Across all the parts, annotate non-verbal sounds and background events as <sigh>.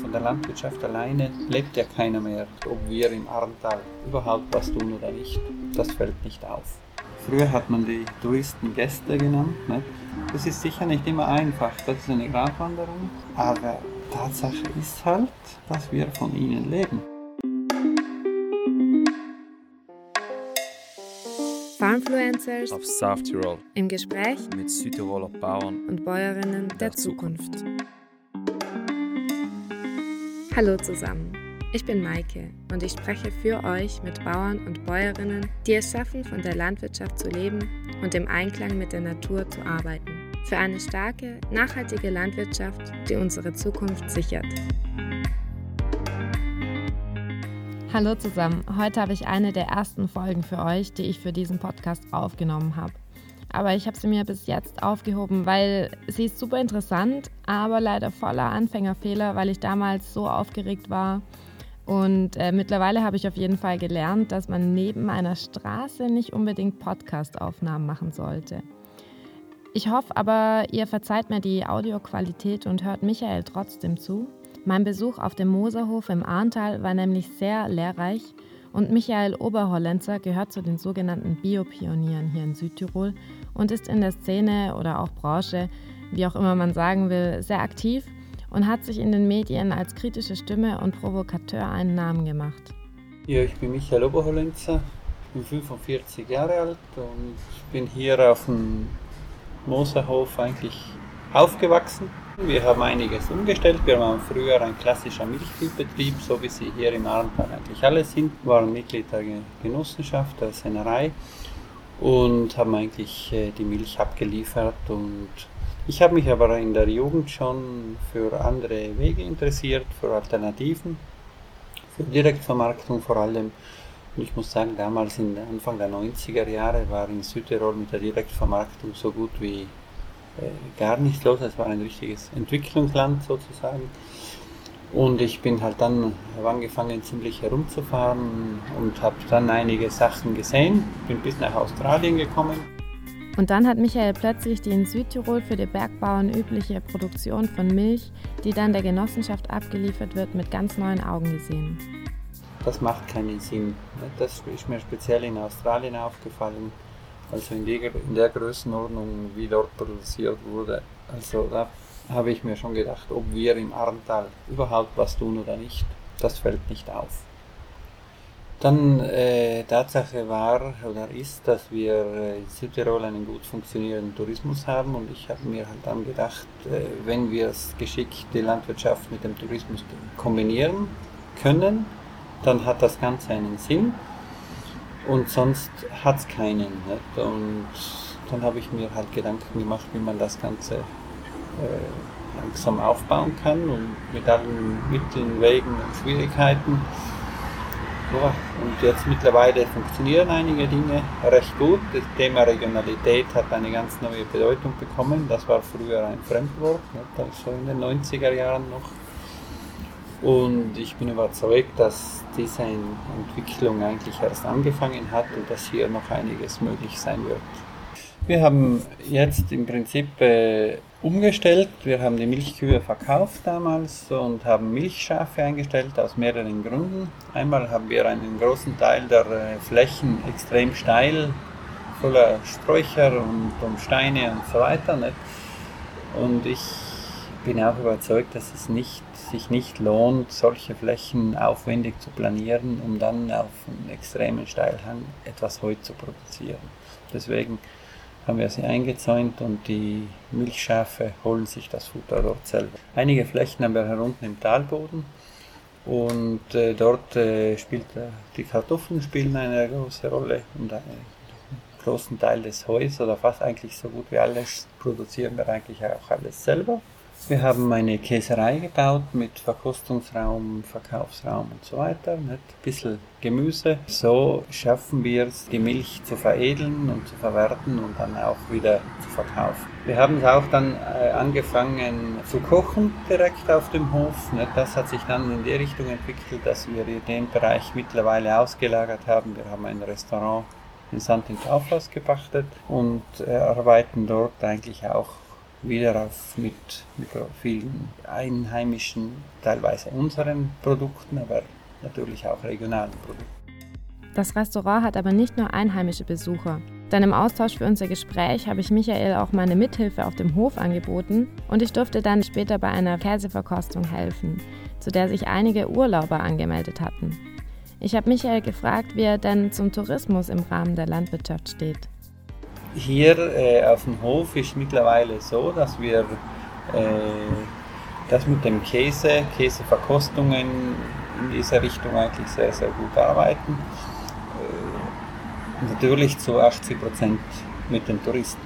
Von der Landwirtschaft alleine lebt ja keiner mehr. Ob wir im Arntal überhaupt was tun oder nicht, das fällt nicht auf. Früher hat man die Touristen Gäste genannt. Nicht? Das ist sicher nicht immer einfach, das ist eine Gratwanderung. Aber Tatsache ist halt, dass wir von ihnen leben. Farmfluencers auf South Tirol im Gespräch mit Südtiroler Bauern und Bäuerinnen der, der Zukunft. Zukunft. Hallo zusammen, ich bin Maike und ich spreche für euch mit Bauern und Bäuerinnen, die es schaffen, von der Landwirtschaft zu leben und im Einklang mit der Natur zu arbeiten. Für eine starke, nachhaltige Landwirtschaft, die unsere Zukunft sichert. Hallo zusammen, heute habe ich eine der ersten Folgen für euch, die ich für diesen Podcast aufgenommen habe. Aber ich habe sie mir bis jetzt aufgehoben, weil sie ist super interessant, aber leider voller Anfängerfehler, weil ich damals so aufgeregt war. Und äh, mittlerweile habe ich auf jeden Fall gelernt, dass man neben einer Straße nicht unbedingt Podcast-Aufnahmen machen sollte. Ich hoffe aber, ihr verzeiht mir die Audioqualität und hört Michael trotzdem zu. Mein Besuch auf dem Moserhof im Ahrntal war nämlich sehr lehrreich und Michael Oberhollenzer gehört zu den sogenannten Biopionieren hier in Südtirol und ist in der Szene oder auch Branche, wie auch immer man sagen will, sehr aktiv und hat sich in den Medien als kritische Stimme und Provokateur einen Namen gemacht. Ja, ich bin Michael Oberhollenzer, bin 45 Jahre alt und bin hier auf dem Moserhof eigentlich aufgewachsen wir haben einiges umgestellt. Wir waren früher ein klassischer Milchviehbetrieb, so wie sie hier im Arntal eigentlich alle sind. Wir waren Mitglied der Genossenschaft, der Sennerei und haben eigentlich äh, die Milch abgeliefert. Und ich habe mich aber in der Jugend schon für andere Wege interessiert, für Alternativen, für Direktvermarktung vor allem. Und ich muss sagen, damals, in Anfang der 90er Jahre, war in Südtirol mit der Direktvermarktung so gut wie äh, gar nicht los. Es war ein richtiges Entwicklungsland sozusagen. Und ich bin halt dann, angefangen ziemlich herumzufahren und habe dann einige Sachen gesehen, bin bis nach Australien gekommen. Und dann hat Michael plötzlich die in Südtirol für die Bergbauern übliche Produktion von Milch, die dann der Genossenschaft abgeliefert wird, mit ganz neuen Augen gesehen. Das macht keinen Sinn. Das ist mir speziell in Australien aufgefallen also in, die, in der Größenordnung, wie dort produziert wurde. Also da habe ich mir schon gedacht, ob wir im Arntal überhaupt was tun oder nicht, das fällt nicht auf. Dann äh, Tatsache war oder ist, dass wir äh, in Südtirol einen gut funktionierenden Tourismus haben und ich habe mir halt dann gedacht, äh, wenn wir es geschickt die Landwirtschaft mit dem Tourismus kombinieren können, dann hat das Ganze einen Sinn und sonst hat es keinen. Nicht? Und dann habe ich mir halt Gedanken gemacht, wie man das Ganze äh, langsam aufbauen kann und mit allen Mitteln, Wegen und Schwierigkeiten. Ja, und jetzt mittlerweile funktionieren einige Dinge recht gut. Das Thema Regionalität hat eine ganz neue Bedeutung bekommen. Das war früher ein Fremdwort, nicht? also in den 90er Jahren noch. Und ich bin überzeugt, dass diese Entwicklung eigentlich erst angefangen hat und dass hier noch einiges möglich sein wird. Wir haben jetzt im Prinzip äh, umgestellt. Wir haben die Milchkühe verkauft damals und haben Milchschafe eingestellt aus mehreren Gründen. Einmal haben wir einen großen Teil der äh, Flächen extrem steil, voller Sträucher und, und Steine und so weiter. Nicht? Und ich bin auch überzeugt, dass es nicht, sich nicht lohnt, solche Flächen aufwendig zu planieren, um dann auf einem extremen Steilhang etwas Heu zu produzieren. Deswegen haben wir sie eingezäunt und die Milchschafe holen sich das Futter dort selber. Einige Flächen haben wir herunten im Talboden und äh, dort äh, spielt äh, die Kartoffeln spielen eine große Rolle und einen großen Teil des Heus oder fast eigentlich so gut wie alles produzieren wir eigentlich auch alles selber. Wir haben eine Käserei gebaut mit Verkostungsraum, Verkaufsraum und so weiter. Nicht? Ein bisschen Gemüse. So schaffen wir es, die Milch zu veredeln und zu verwerten und dann auch wieder zu verkaufen. Wir haben es auch dann äh, angefangen zu kochen direkt auf dem Hof. Das hat sich dann in die Richtung entwickelt, dass wir den Bereich mittlerweile ausgelagert haben. Wir haben ein Restaurant in St. Taufhaus gepachtet und äh, arbeiten dort eigentlich auch wieder auf mit, mit vielen einheimischen, teilweise unseren Produkten, aber natürlich auch regionalen Produkten. Das Restaurant hat aber nicht nur einheimische Besucher. Denn im Austausch für unser Gespräch habe ich Michael auch meine Mithilfe auf dem Hof angeboten und ich durfte dann später bei einer Käseverkostung helfen, zu der sich einige Urlauber angemeldet hatten. Ich habe Michael gefragt, wie er denn zum Tourismus im Rahmen der Landwirtschaft steht. Hier äh, auf dem Hof ist mittlerweile so, dass wir äh, das mit dem Käse, Käseverkostungen in dieser Richtung eigentlich sehr, sehr gut arbeiten natürlich zu 80 Prozent mit den Touristen.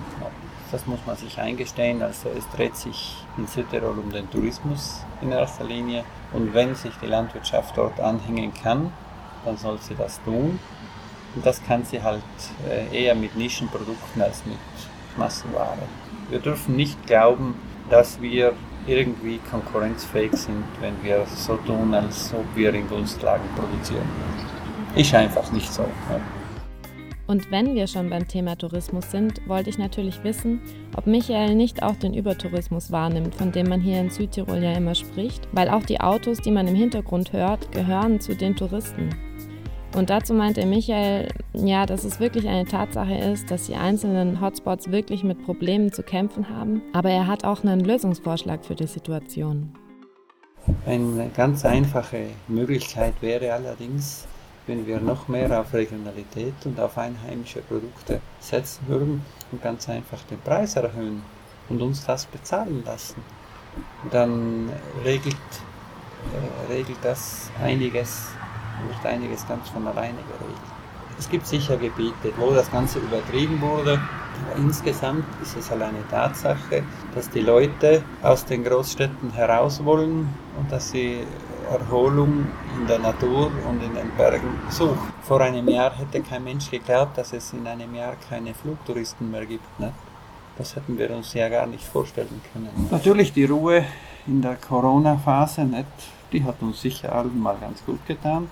Das muss man sich eingestehen. Also es dreht sich in Südtirol um den Tourismus in erster Linie. Und wenn sich die Landwirtschaft dort anhängen kann, dann soll sie das tun. Und das kann sie halt äh, eher mit Nischenprodukten als mit Massenware. Wir dürfen nicht glauben, dass wir irgendwie konkurrenzfähig sind, wenn wir so tun, als ob wir in Gunstlagen produzieren. Ist einfach nicht so. Ja. Und wenn wir schon beim Thema Tourismus sind, wollte ich natürlich wissen, ob Michael nicht auch den Übertourismus wahrnimmt, von dem man hier in Südtirol ja immer spricht, weil auch die Autos, die man im Hintergrund hört, gehören zu den Touristen. Und dazu meinte Michael, ja, dass es wirklich eine Tatsache ist, dass die einzelnen Hotspots wirklich mit Problemen zu kämpfen haben, aber er hat auch einen Lösungsvorschlag für die Situation. Eine ganz einfache Möglichkeit wäre allerdings, wenn wir noch mehr auf Regionalität und auf einheimische Produkte setzen würden und ganz einfach den Preis erhöhen und uns das bezahlen lassen, dann regelt, äh, regelt das einiges, wird einiges ganz von alleine geregelt. Es gibt sicher Gebiete, wo das Ganze übertrieben wurde, aber insgesamt ist es alleine Tatsache, dass die Leute aus den Großstädten heraus wollen und dass sie Erholung in der Natur und in den Bergen sucht. Vor einem Jahr hätte kein Mensch geglaubt, dass es in einem Jahr keine Flugtouristen mehr gibt. Ne? Das hätten wir uns ja gar nicht vorstellen können. Natürlich die Ruhe in der Corona-Phase, die hat uns sicher allen mal ganz gut getan.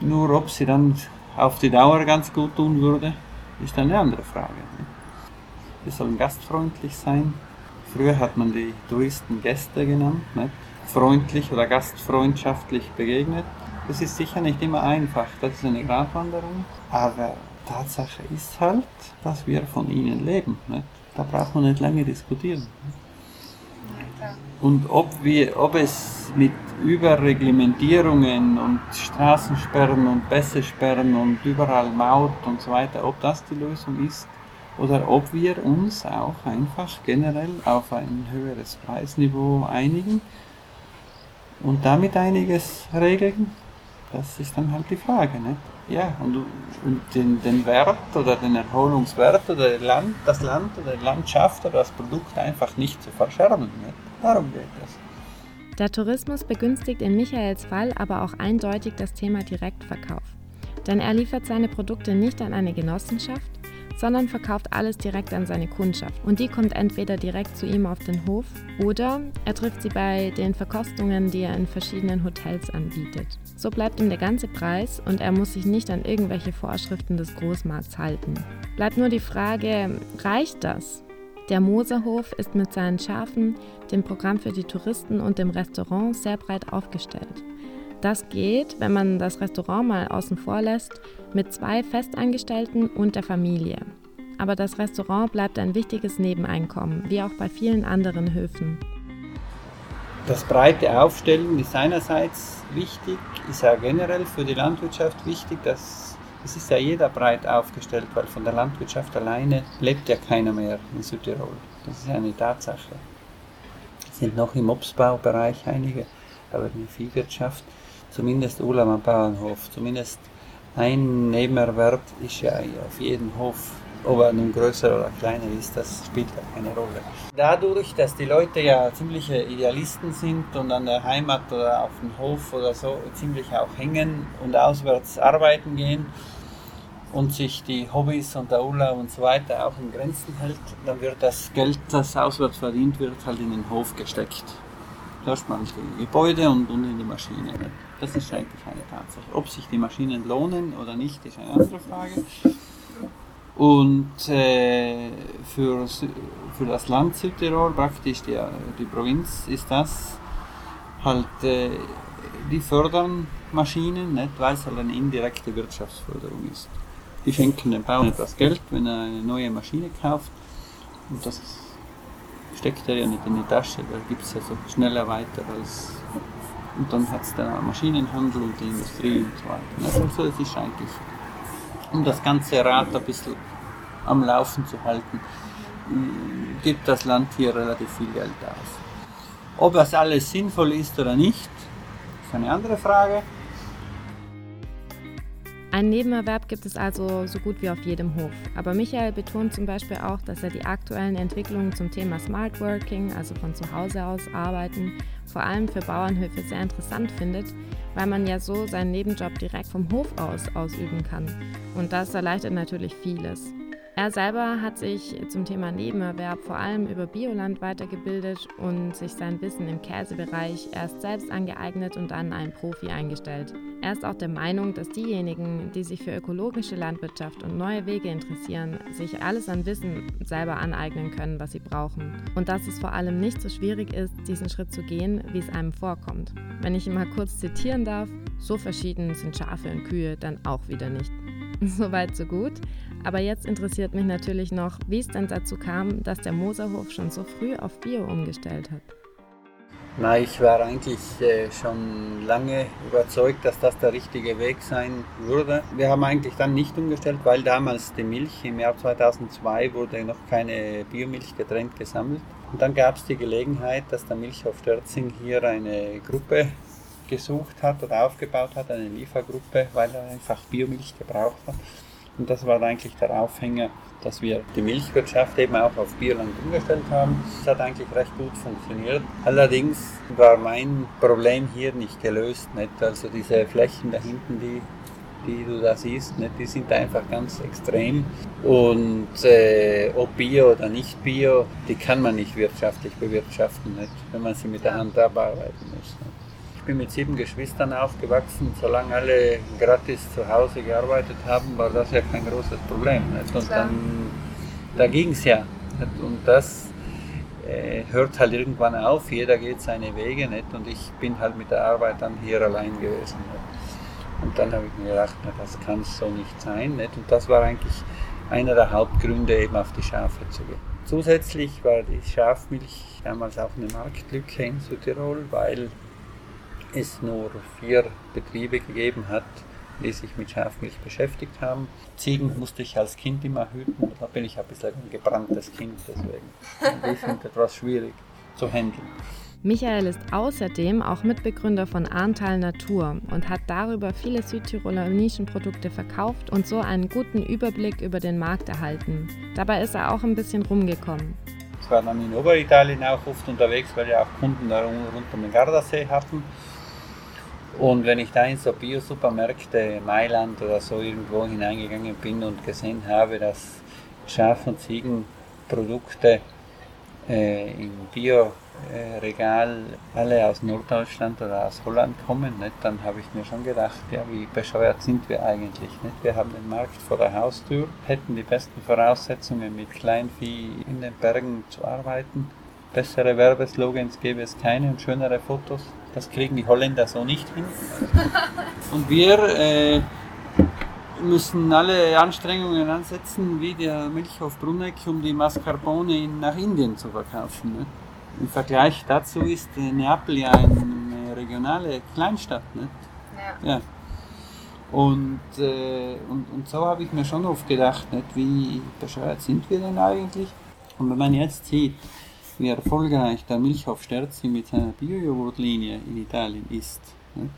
Nur ob sie dann auf die Dauer ganz gut tun würde, ist eine andere Frage. Ne? Wir sollen gastfreundlich sein. Früher hat man die Touristen Gäste genannt. Nicht? freundlich oder gastfreundschaftlich begegnet. Das ist sicher nicht immer einfach, das ist eine Gratwanderung, aber Tatsache ist halt, dass wir von ihnen leben. Nicht? Da braucht man nicht lange diskutieren. Und ob, wir, ob es mit Überreglementierungen und Straßensperren und Pässesperren und überall Maut und so weiter, ob das die Lösung ist oder ob wir uns auch einfach generell auf ein höheres Preisniveau einigen und damit einiges regeln, das ist dann halt die Frage. Ne? Ja, und, und den, den Wert oder den Erholungswert oder Land, das Land oder die Landschaft oder das Produkt einfach nicht zu verschärfen. Ne? Darum geht es. Der Tourismus begünstigt in Michaels Fall aber auch eindeutig das Thema Direktverkauf. Denn er liefert seine Produkte nicht an eine Genossenschaft, sondern verkauft alles direkt an seine Kundschaft. Und die kommt entweder direkt zu ihm auf den Hof oder er trifft sie bei den Verkostungen, die er in verschiedenen Hotels anbietet. So bleibt ihm der ganze Preis und er muss sich nicht an irgendwelche Vorschriften des Großmarkts halten. Bleibt nur die Frage, reicht das? Der Moserhof ist mit seinen Schafen, dem Programm für die Touristen und dem Restaurant sehr breit aufgestellt. Das geht, wenn man das Restaurant mal außen vor lässt, mit zwei Festangestellten und der Familie. Aber das Restaurant bleibt ein wichtiges Nebeneinkommen, wie auch bei vielen anderen Höfen. Das breite Aufstellen ist einerseits wichtig, ist ja generell für die Landwirtschaft wichtig, dass es ist ja jeder breit aufgestellt, weil von der Landwirtschaft alleine lebt ja keiner mehr in Südtirol. Das ist eine Tatsache. Es sind noch im Obstbaubereich einige, aber in der Viehwirtschaft zumindest Ulam am Bauernhof, zumindest ein Nebenerwerb ist ja auf jedem Hof, ob er nun größer oder kleiner ist, das spielt keine Rolle. Dadurch, dass die Leute ja ziemliche Idealisten sind und an der Heimat oder auf dem Hof oder so ziemlich auch hängen und auswärts arbeiten gehen und sich die Hobbys und der Urlaub und so weiter auch in Grenzen hält, dann wird das Geld, das auswärts verdient wird, halt in den Hof gesteckt. Erstmal in die Gebäude und, und in die Maschine. Das ist eigentlich eine Tatsache. Ob sich die Maschinen lohnen oder nicht, ist eine andere Frage. Und äh, für, für das Land Südtirol, praktisch die, die Provinz, ist das halt, äh, die fördern Maschinen, nicht, weil es halt eine indirekte Wirtschaftsförderung ist. Die schenken dem Bauern etwas Geld, wenn er eine neue Maschine kauft. Und das steckt er ja nicht in die Tasche, da gibt es ja so schneller weiter als. Und dann hat es den Maschinenhandel und die Industrie und so weiter. Also das ist eigentlich, um das ganze Rad ein bisschen am Laufen zu halten, gibt das Land hier relativ viel Geld aus. Ob das alles sinnvoll ist oder nicht, ist eine andere Frage. Ein Nebenerwerb gibt es also so gut wie auf jedem Hof. Aber Michael betont zum Beispiel auch, dass er die aktuellen Entwicklungen zum Thema Smart Working, also von zu Hause aus arbeiten, vor allem für Bauernhöfe sehr interessant findet, weil man ja so seinen Nebenjob direkt vom Hof aus ausüben kann. Und das erleichtert natürlich vieles. Er selber hat sich zum Thema Nebenerwerb vor allem über Bioland weitergebildet und sich sein Wissen im Käsebereich erst selbst angeeignet und dann einen Profi eingestellt. Er ist auch der Meinung, dass diejenigen, die sich für ökologische Landwirtschaft und neue Wege interessieren, sich alles an Wissen selber aneignen können, was sie brauchen. Und dass es vor allem nicht so schwierig ist, diesen Schritt zu gehen, wie es einem vorkommt. Wenn ich ihn mal kurz zitieren darf, so verschieden sind Schafe und Kühe dann auch wieder nicht. <laughs> Soweit, so gut. Aber jetzt interessiert mich natürlich noch, wie es denn dazu kam, dass der Moserhof schon so früh auf Bio umgestellt hat. Na, ich war eigentlich äh, schon lange überzeugt, dass das der richtige Weg sein würde. Wir haben eigentlich dann nicht umgestellt, weil damals die Milch im Jahr 2002 wurde noch keine Biomilch getrennt gesammelt. Und dann gab es die Gelegenheit, dass der Milchhof Stürzing hier eine Gruppe gesucht hat oder aufgebaut hat, eine Liefergruppe, weil er einfach Biomilch gebraucht hat. Und das war eigentlich der Aufhänger, dass wir die Milchwirtschaft eben auch auf Bierland umgestellt haben. Das hat eigentlich recht gut funktioniert. Allerdings war mein Problem hier nicht gelöst. Nicht? Also diese Flächen da hinten, die, die du da siehst, nicht? die sind einfach ganz extrem. Und äh, ob Bio oder nicht Bio, die kann man nicht wirtschaftlich bewirtschaften, nicht? wenn man sie mit der Hand abarbeiten muss. Nicht? Bin mit sieben Geschwistern aufgewachsen. Solange alle gratis zu Hause gearbeitet haben, war das ja kein großes Problem. Nicht? Und dann, da ging es ja. Nicht? Und das äh, hört halt irgendwann auf. Jeder geht seine Wege. Nicht? Und ich bin halt mit der Arbeit dann hier allein gewesen. Nicht? Und dann habe ich mir gedacht, na, das kann so nicht sein. Nicht? Und das war eigentlich einer der Hauptgründe, eben auf die Schafe zu gehen. Zusätzlich war die Schafmilch damals auch eine Marktlücke in Südtirol, weil es nur vier Betriebe gegeben hat, die sich mit Schafmilch beschäftigt haben. Ziegen musste ich als Kind immer hüten, da bin ich ein bisschen ein gebranntes Kind, deswegen. Ich finde etwas schwierig zu handeln. Michael ist außerdem auch Mitbegründer von Arntal Natur und hat darüber viele Südtiroler Nischenprodukte verkauft und so einen guten Überblick über den Markt erhalten. Dabei ist er auch ein bisschen rumgekommen. Ich war dann in Oberitalien auch oft unterwegs, weil wir auch Kunden da rund um den Gardasee hatten. Und wenn ich da in so Bio-Supermärkte Mailand oder so irgendwo hineingegangen bin und gesehen habe, dass Schaf- und Ziegenprodukte äh, im Bio-Regal alle aus Norddeutschland oder aus Holland kommen, nicht, dann habe ich mir schon gedacht, ja, wie bescheuert sind wir eigentlich. Nicht? Wir haben den Markt vor der Haustür, hätten die besten Voraussetzungen mit Kleinvieh in den Bergen zu arbeiten. Bessere Werbeslogans gäbe es keine und schönere Fotos. Das kriegen die Holländer so nicht hin. <laughs> Und wir äh, müssen alle Anstrengungen ansetzen, wie der Milchhof Brunneck, um die Mascarpone nach Indien zu verkaufen. Ne? Im Vergleich dazu ist Neapel ja eine regionale Kleinstadt. Nicht? Ja. ja. Und, äh, und, und so habe ich mir schon oft gedacht, nicht? wie bescheuert sind wir denn eigentlich? Und wenn man jetzt sieht, wie erfolgreich der Milchhof Sterzi mit seiner Bio-Joghurt-Linie in Italien ist. Nicht?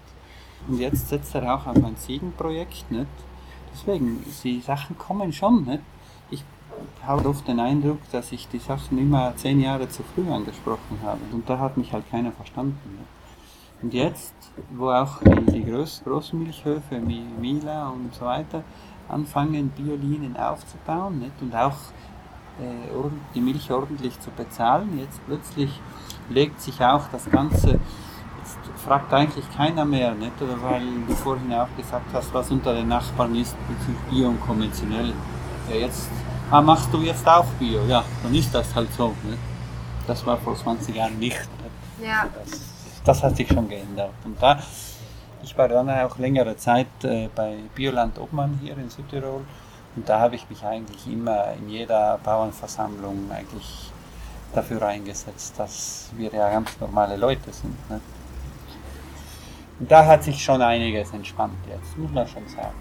Und jetzt setzt er auch auf ein Ziegenprojekt. Nicht? Deswegen, die Sachen kommen schon. Nicht? Ich habe oft den Eindruck, dass ich die Sachen immer zehn Jahre zu früh angesprochen habe. Und da hat mich halt keiner verstanden. Nicht? Und jetzt, wo auch die, die groß, großen Milchhöfe wie Mila und so weiter anfangen, Biolinien aufzubauen nicht? und auch die Milch ordentlich zu bezahlen. Jetzt plötzlich legt sich auch das Ganze, jetzt fragt eigentlich keiner mehr, nicht? Oder weil du vorhin auch gesagt hast, was unter den Nachbarn ist bezüglich Bio und konventionell. Ja, jetzt ah, machst du jetzt auch Bio. Ja, dann ist das halt so. Ne? Das war vor 20 Jahren nicht. Ne? Ja. Das, das hat sich schon geändert. Und da, ich war dann auch längere Zeit äh, bei Bioland Obmann hier in Südtirol. Und da habe ich mich eigentlich immer in jeder Bauernversammlung eigentlich dafür eingesetzt, dass wir ja ganz normale Leute sind. Ne? Da hat sich schon einiges entspannt jetzt, muss man schon sagen.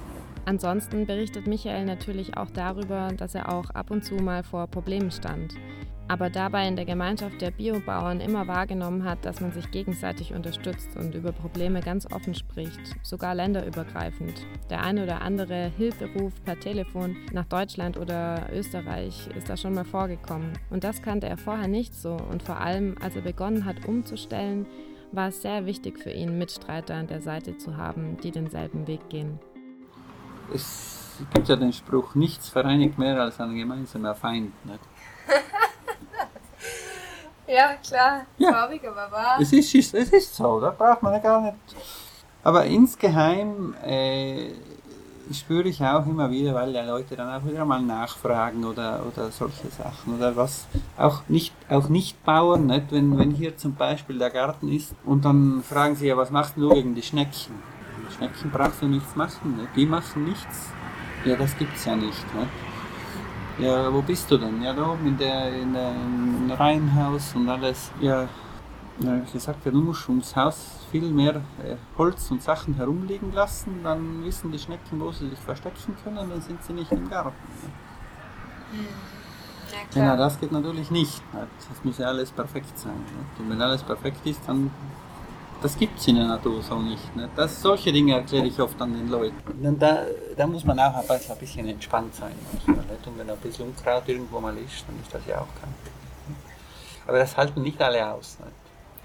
Ansonsten berichtet Michael natürlich auch darüber, dass er auch ab und zu mal vor Problemen stand. Aber dabei in der Gemeinschaft der Biobauern immer wahrgenommen hat, dass man sich gegenseitig unterstützt und über Probleme ganz offen spricht, sogar länderübergreifend. Der eine oder andere Hilferuf per Telefon nach Deutschland oder Österreich ist da schon mal vorgekommen. Und das kannte er vorher nicht so. Und vor allem, als er begonnen hat umzustellen, war es sehr wichtig für ihn, Mitstreiter an der Seite zu haben, die denselben Weg gehen es gibt ja den Spruch, nichts vereinigt mehr als ein gemeinsamer Feind. Nicht? <laughs> ja, klar, ja. traurig, aber wahr. Es ist, es ist so, da braucht man ja gar nicht. Aber insgeheim äh, spüre ich auch immer wieder, weil die Leute dann auch wieder mal nachfragen oder, oder solche Sachen oder was. Auch nicht, auch nicht Bauern, nicht? Wenn, wenn hier zum Beispiel der Garten ist und dann fragen sie ja, was machst du gegen die Schnecken? Schnecken brauchst du nichts machen, ne? die machen nichts. Ja, das gibt's ja nicht. Ne? Ja, wo bist du denn? Ja, da oben in der, in der im Reihenhaus und alles. Ja, habe ich gesagt, ja, du musst ums Haus viel mehr äh, Holz und Sachen herumliegen lassen, dann wissen die Schnecken, wo sie sich verstecken können, dann sind sie nicht im Garten. Ne? Hm. Ja, genau, das geht natürlich nicht. Das muss ja alles perfekt sein. Ne? Und wenn alles perfekt ist, dann das gibt es in der Natur so nicht. Ne? Das, solche Dinge erkläre ich oft an den Leuten. Und da, da muss man auch ein bisschen entspannt sein. Manchmal, nicht? Und wenn ein bisschen Unkraut irgendwo mal ist, dann ist das ja auch kein Problem. Aber das halten nicht alle aus. Nicht?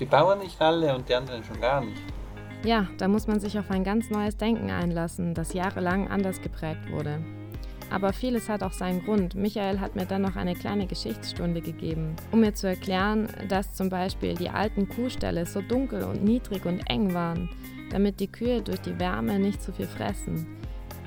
Die Bauern nicht alle und die anderen schon gar nicht. Ja, da muss man sich auf ein ganz neues Denken einlassen, das jahrelang anders geprägt wurde. Aber vieles hat auch seinen Grund. Michael hat mir dann noch eine kleine Geschichtsstunde gegeben, um mir zu erklären, dass zum Beispiel die alten Kuhställe so dunkel und niedrig und eng waren, damit die Kühe durch die Wärme nicht zu viel fressen.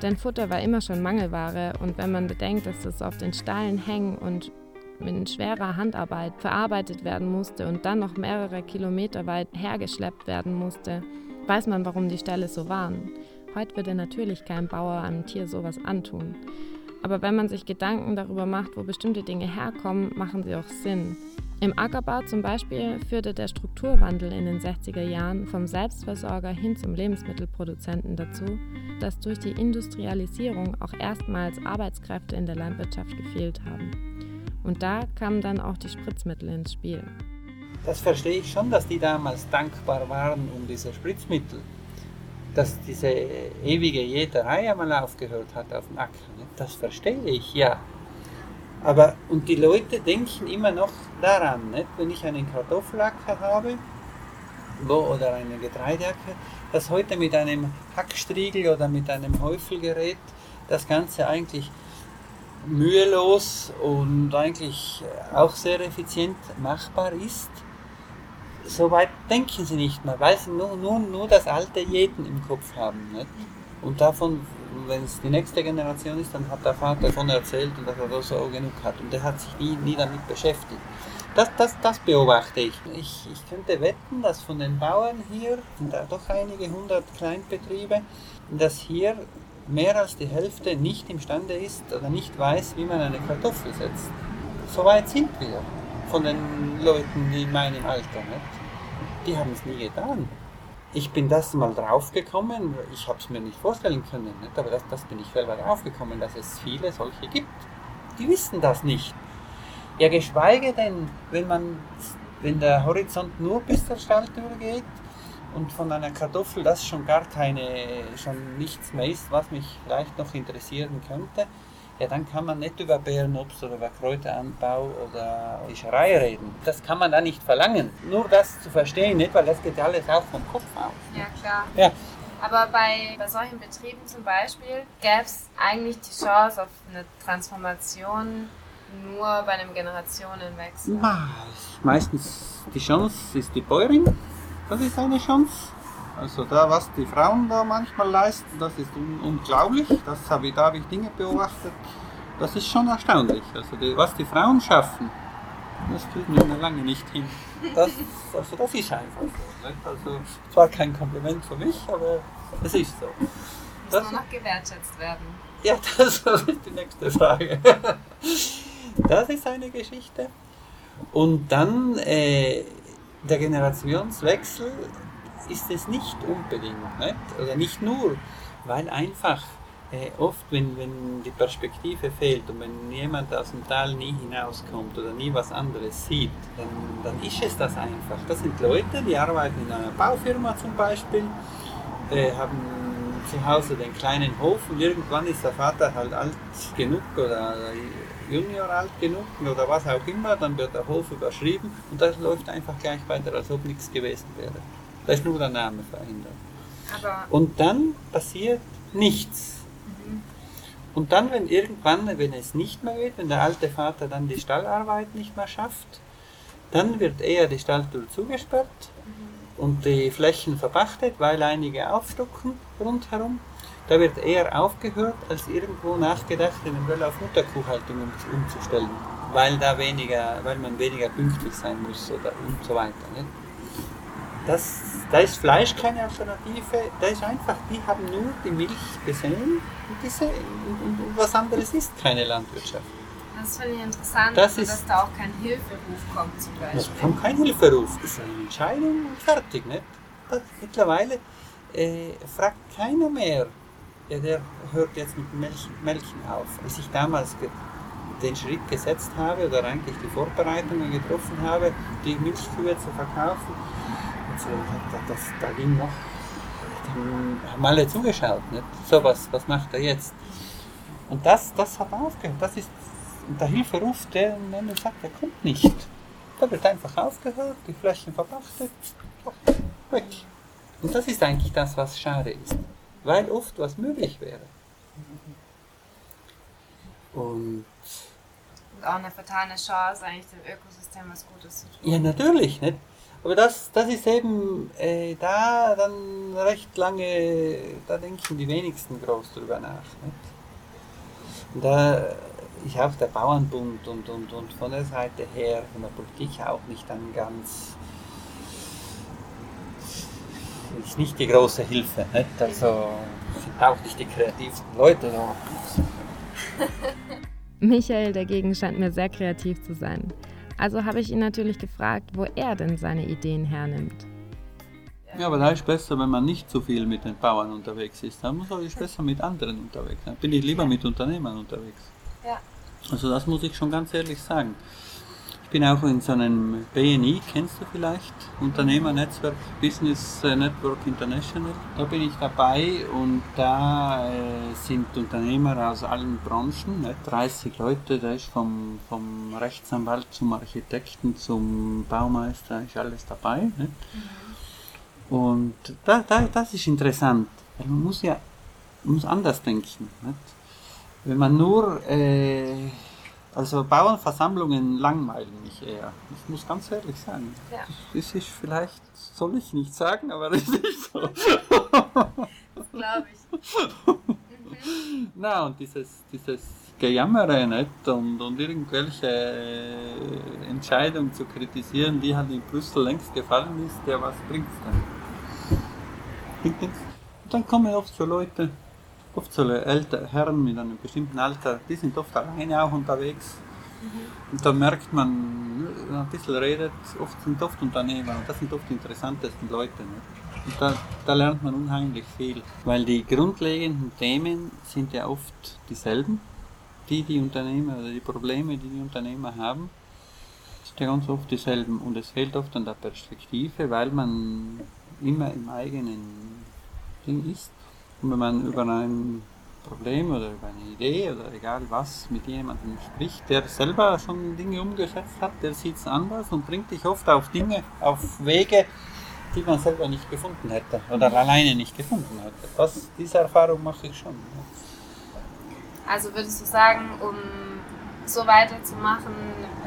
Denn Futter war immer schon Mangelware und wenn man bedenkt, dass es auf den Stallen hängen und mit schwerer Handarbeit verarbeitet werden musste und dann noch mehrere Kilometer weit hergeschleppt werden musste, weiß man, warum die Ställe so waren. Heute würde natürlich kein Bauer einem Tier sowas antun. Aber wenn man sich Gedanken darüber macht, wo bestimmte Dinge herkommen, machen sie auch Sinn. Im Ackerbau zum Beispiel führte der Strukturwandel in den 60er Jahren vom Selbstversorger hin zum Lebensmittelproduzenten dazu, dass durch die Industrialisierung auch erstmals Arbeitskräfte in der Landwirtschaft gefehlt haben. Und da kamen dann auch die Spritzmittel ins Spiel. Das verstehe ich schon, dass die damals dankbar waren um diese Spritzmittel dass diese ewige Jäterei einmal aufgehört hat auf dem Acker. Das verstehe ich, ja. Aber, und die Leute denken immer noch daran, nicht? wenn ich einen Kartoffelacker habe wo, oder eine Getreideacker, dass heute mit einem Hackstriegel oder mit einem Häufelgerät das Ganze eigentlich mühelos und eigentlich auch sehr effizient machbar ist so weit denken sie nicht mehr, weil sie nur, nur, nur das alte Jeden im Kopf haben. Nicht? Und davon, wenn es die nächste Generation ist, dann hat der Vater davon erzählt und dass er so genug hat. Und der hat sich nie, nie damit beschäftigt. Das, das, das beobachte ich. ich. Ich könnte wetten, dass von den Bauern hier, sind da doch einige hundert Kleinbetriebe, dass hier mehr als die Hälfte nicht imstande ist oder nicht weiß, wie man eine Kartoffel setzt. So weit sind wir von den Leuten in meinem Alter. Nicht? Die haben es nie getan. Ich bin das mal draufgekommen, ich habe es mir nicht vorstellen können, nicht? aber das, das bin ich selber draufgekommen, dass es viele solche gibt. Die wissen das nicht. Ja, geschweige denn, wenn man, wenn der Horizont nur bis zur Stalltür geht und von einer Kartoffel das schon gar keine, schon nichts mehr ist, was mich vielleicht noch interessieren könnte, ja, dann kann man nicht über Beerenobst oder über Kräuteranbau oder Fischerei reden. Das kann man da nicht verlangen. Nur das zu verstehen, nicht, weil das geht alles auch vom Kopf aus. Ja, klar. Ja. Aber bei, bei solchen Betrieben zum Beispiel gäbe es eigentlich die Chance auf eine Transformation nur bei einem Generationenwechsel. Meistens die Chance ist die Bäuerin. Das ist eine Chance. Also da, was die Frauen da manchmal leisten, das ist un unglaublich. Das habe ich, da habe ich Dinge beobachtet. das ist schon erstaunlich. Also die, was die Frauen schaffen, das kriegen wir noch lange nicht hin. Das, also das ist einfach so. Nicht? Also zwar kein Kompliment für mich, aber es ist so. Muss das, nur noch gewertschätzt werden. Ja, das <laughs> ist die nächste Frage. Das ist eine Geschichte. Und dann äh, der Generationswechsel ist es nicht unbedingt, nicht? oder nicht nur, weil einfach äh, oft, wenn, wenn die Perspektive fehlt und wenn jemand aus dem Tal nie hinauskommt oder nie was anderes sieht, dann, dann ist es das einfach. Das sind Leute, die arbeiten in einer Baufirma zum Beispiel, äh, haben zu Hause den kleinen Hof und irgendwann ist der Vater halt alt genug oder Junior alt genug oder was auch immer, dann wird der Hof überschrieben und das läuft einfach gleich weiter, als ob nichts gewesen wäre. Da ist nur der Name verändert. Aber und dann passiert nichts. Mhm. Und dann, wenn irgendwann, wenn es nicht mehr geht, wenn der alte Vater dann die Stallarbeit nicht mehr schafft, dann wird eher die Stalltür zugesperrt mhm. und die Flächen verpachtet, weil einige aufstocken rundherum. Da wird eher aufgehört, als irgendwo nachgedacht, eventuell auf Mutterkuhhaltung um, umzustellen, weil da weniger, weil man weniger pünktlich sein muss oder und so weiter. Nicht? Das, da ist Fleisch keine Alternative, da ist einfach, die haben nur die Milch gesehen und, diese, und, und, was anderes ist keine Landwirtschaft. Das finde ich interessant, das ist, dass da auch kein Hilferuf kommt zum Beispiel. Es kommt kein Hilferuf, das ist eine Entscheidung und fertig. Nicht? Das, mittlerweile äh, fragt keiner mehr, ja, der hört jetzt mit Melchen, Melken auf. Als ich damals den Schritt gesetzt habe oder eigentlich die Vorbereitungen getroffen habe, die Milchkühe zu verkaufen, also, das, da ging noch, dann haben alle zugeschaut, nicht? So, was, was macht er jetzt? Und das, das hat aufgehört. Das ist der Hilferuf, der du sagt, er kommt nicht. Da wird einfach aufgehört, die Flächen verpachtet, weg. Und das ist eigentlich das, was schade ist weil oft was möglich wäre. Und, und auch eine vertane Chance, eigentlich dem Ökosystem was Gutes zu tun. Ja, natürlich. Nicht? Aber das, das ist eben äh, da dann recht lange, da denken die wenigsten groß drüber nach. Nicht? Und da ist auch der Bauernbund und, und, und von der Seite her, von der Politik auch nicht dann ganz ist nicht die große Hilfe. Nicht? Also sind auch nicht die kreativsten Leute. <laughs> Michael dagegen scheint mir sehr kreativ zu sein. Also habe ich ihn natürlich gefragt, wo er denn seine Ideen hernimmt. Ja, aber da ist besser, wenn man nicht so viel mit den Bauern unterwegs ist. Dann muss ich besser mit anderen unterwegs sein. Bin ich lieber mit Unternehmern unterwegs. Ja. Also das muss ich schon ganz ehrlich sagen. Ich bin auch in so einem BNI, kennst du vielleicht? Unternehmernetzwerk Business Network International. Da bin ich dabei und da äh, sind Unternehmer aus allen Branchen, ne? 30 Leute, da ist vom, vom Rechtsanwalt zum Architekten zum Baumeister, ist alles dabei. Ne? Mhm. Und da, da, das ist interessant, weil man muss ja man muss anders denken. Nicht? Wenn man nur äh, also Bauernversammlungen langweilen mich eher. Ich muss ganz ehrlich sagen. Ja. Das ist vielleicht, soll ich nicht sagen, aber es ist so. Das glaube ich. Mhm. <laughs> Na, und dieses, dieses Gejammere nicht? Und, und irgendwelche äh, Entscheidungen zu kritisieren, die halt in Brüssel längst gefallen ist, der was bringt es dann? Und dann kommen oft so Leute, oft so ältere Herren mit einem bestimmten Alter, die sind oft alleine auch unterwegs. Mhm. Und da merkt man, wenn man ein bisschen redet, oft sind oft Unternehmer und das sind oft die interessantesten Leute. Nicht? Und da, da lernt man unheimlich viel, weil die grundlegenden Themen sind ja oft dieselben, die die Unternehmer oder die Probleme, die die Unternehmer haben, sind ja ganz oft dieselben und es fehlt oft an der Perspektive, weil man immer im eigenen Ding ist und wenn man über ein Problem oder über eine Idee oder egal was mit jemandem spricht, der selber schon Dinge umgesetzt hat, der sieht es anders und bringt dich oft auf Dinge, auf Wege, die man selber nicht gefunden hätte oder alleine nicht gefunden hätte. Das, diese Erfahrung mache ich schon. Also würdest du sagen, um so weiterzumachen,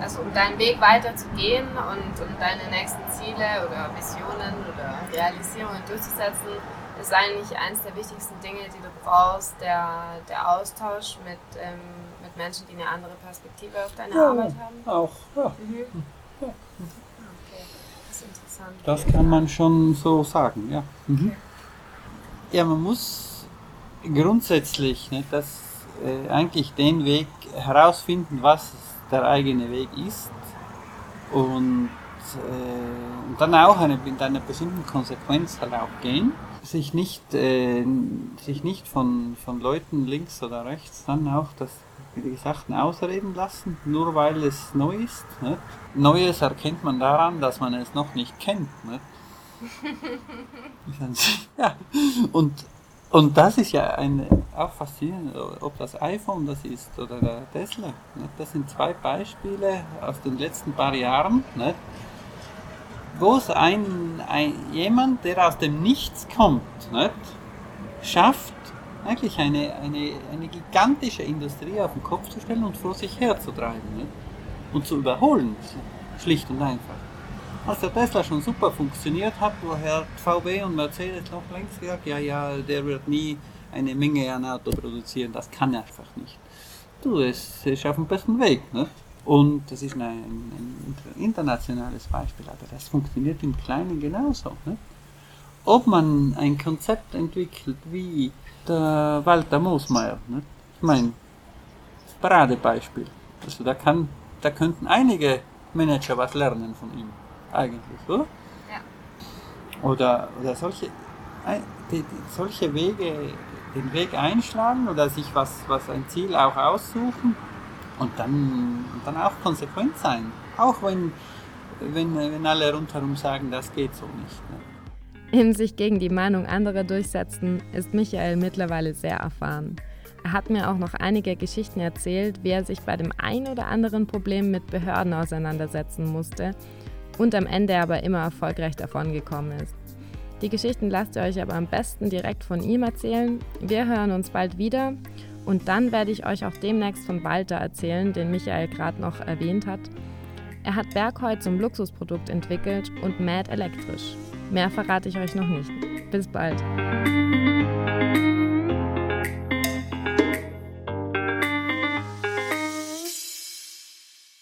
also um deinen Weg weiterzugehen und um deine nächsten Ziele oder Visionen oder Realisierungen durchzusetzen, ist eigentlich eines der wichtigsten Dinge, die du brauchst, der, der Austausch mit, ähm, mit Menschen, die eine andere Perspektive auf deine Ja, Arbeit haben? Auch, ja. Mhm. Ja. Okay, das ist interessant. Das kann man schon so sagen, ja. Mhm. Ja, man muss grundsätzlich ne, das, äh, eigentlich den Weg herausfinden, was der eigene Weg ist und, äh, und dann auch eine, mit einer bestimmten Konsequenz halt auch gehen. Sich nicht, äh, sich nicht von, von Leuten links oder rechts dann auch das, wie Sachen ausreden lassen, nur weil es neu ist. Nicht? Neues erkennt man daran, dass man es noch nicht kennt. <laughs> Nicht? ja, und, und das ist ja ein, auch faszinierend, ob das iPhone das ist oder der Tesla. Nicht? Das sind zwei Beispiele aus den letzten paar Jahren, nicht? Wo es ein, ein, jemand, der aus dem Nichts kommt, nicht? schafft, eigentlich eine, eine, eine gigantische Industrie auf den Kopf zu stellen und vor sich herzutreiben nicht? und zu überholen, schlicht und einfach. Als der Tesla schon super funktioniert hat, woher VW und Mercedes noch längst gesagt, ja, ja, der wird nie eine Menge an Auto produzieren, das kann er einfach nicht. Du, es ist auf dem besten Weg. Ne? Und das ist ein, ein, internationales Beispiel, aber das funktioniert im Kleinen genauso. Ne? Ob man ein Konzept entwickelt wie der Walter Moosmeier, ne? ich meine, Paradebeispiel. Also da, kann, da könnten einige Manager was lernen von ihm, eigentlich, oder? Ja. Oder, oder solche, die, die, solche Wege, den Weg einschlagen oder sich was, was ein Ziel auch aussuchen und dann, dann auch konsequent sein. Auch wenn, wenn, wenn alle rundherum sagen, das geht so nicht. Ne? Im sich gegen die Meinung anderer durchsetzen ist Michael mittlerweile sehr erfahren. Er hat mir auch noch einige Geschichten erzählt, wie er sich bei dem ein oder anderen Problem mit Behörden auseinandersetzen musste und am Ende aber immer erfolgreich davongekommen ist. Die Geschichten lasst ihr euch aber am besten direkt von ihm erzählen. Wir hören uns bald wieder und dann werde ich euch auch demnächst von Walter erzählen, den Michael gerade noch erwähnt hat. Er hat Bergheu zum Luxusprodukt entwickelt und mäht elektrisch. Mehr verrate ich euch noch nicht. Bis bald.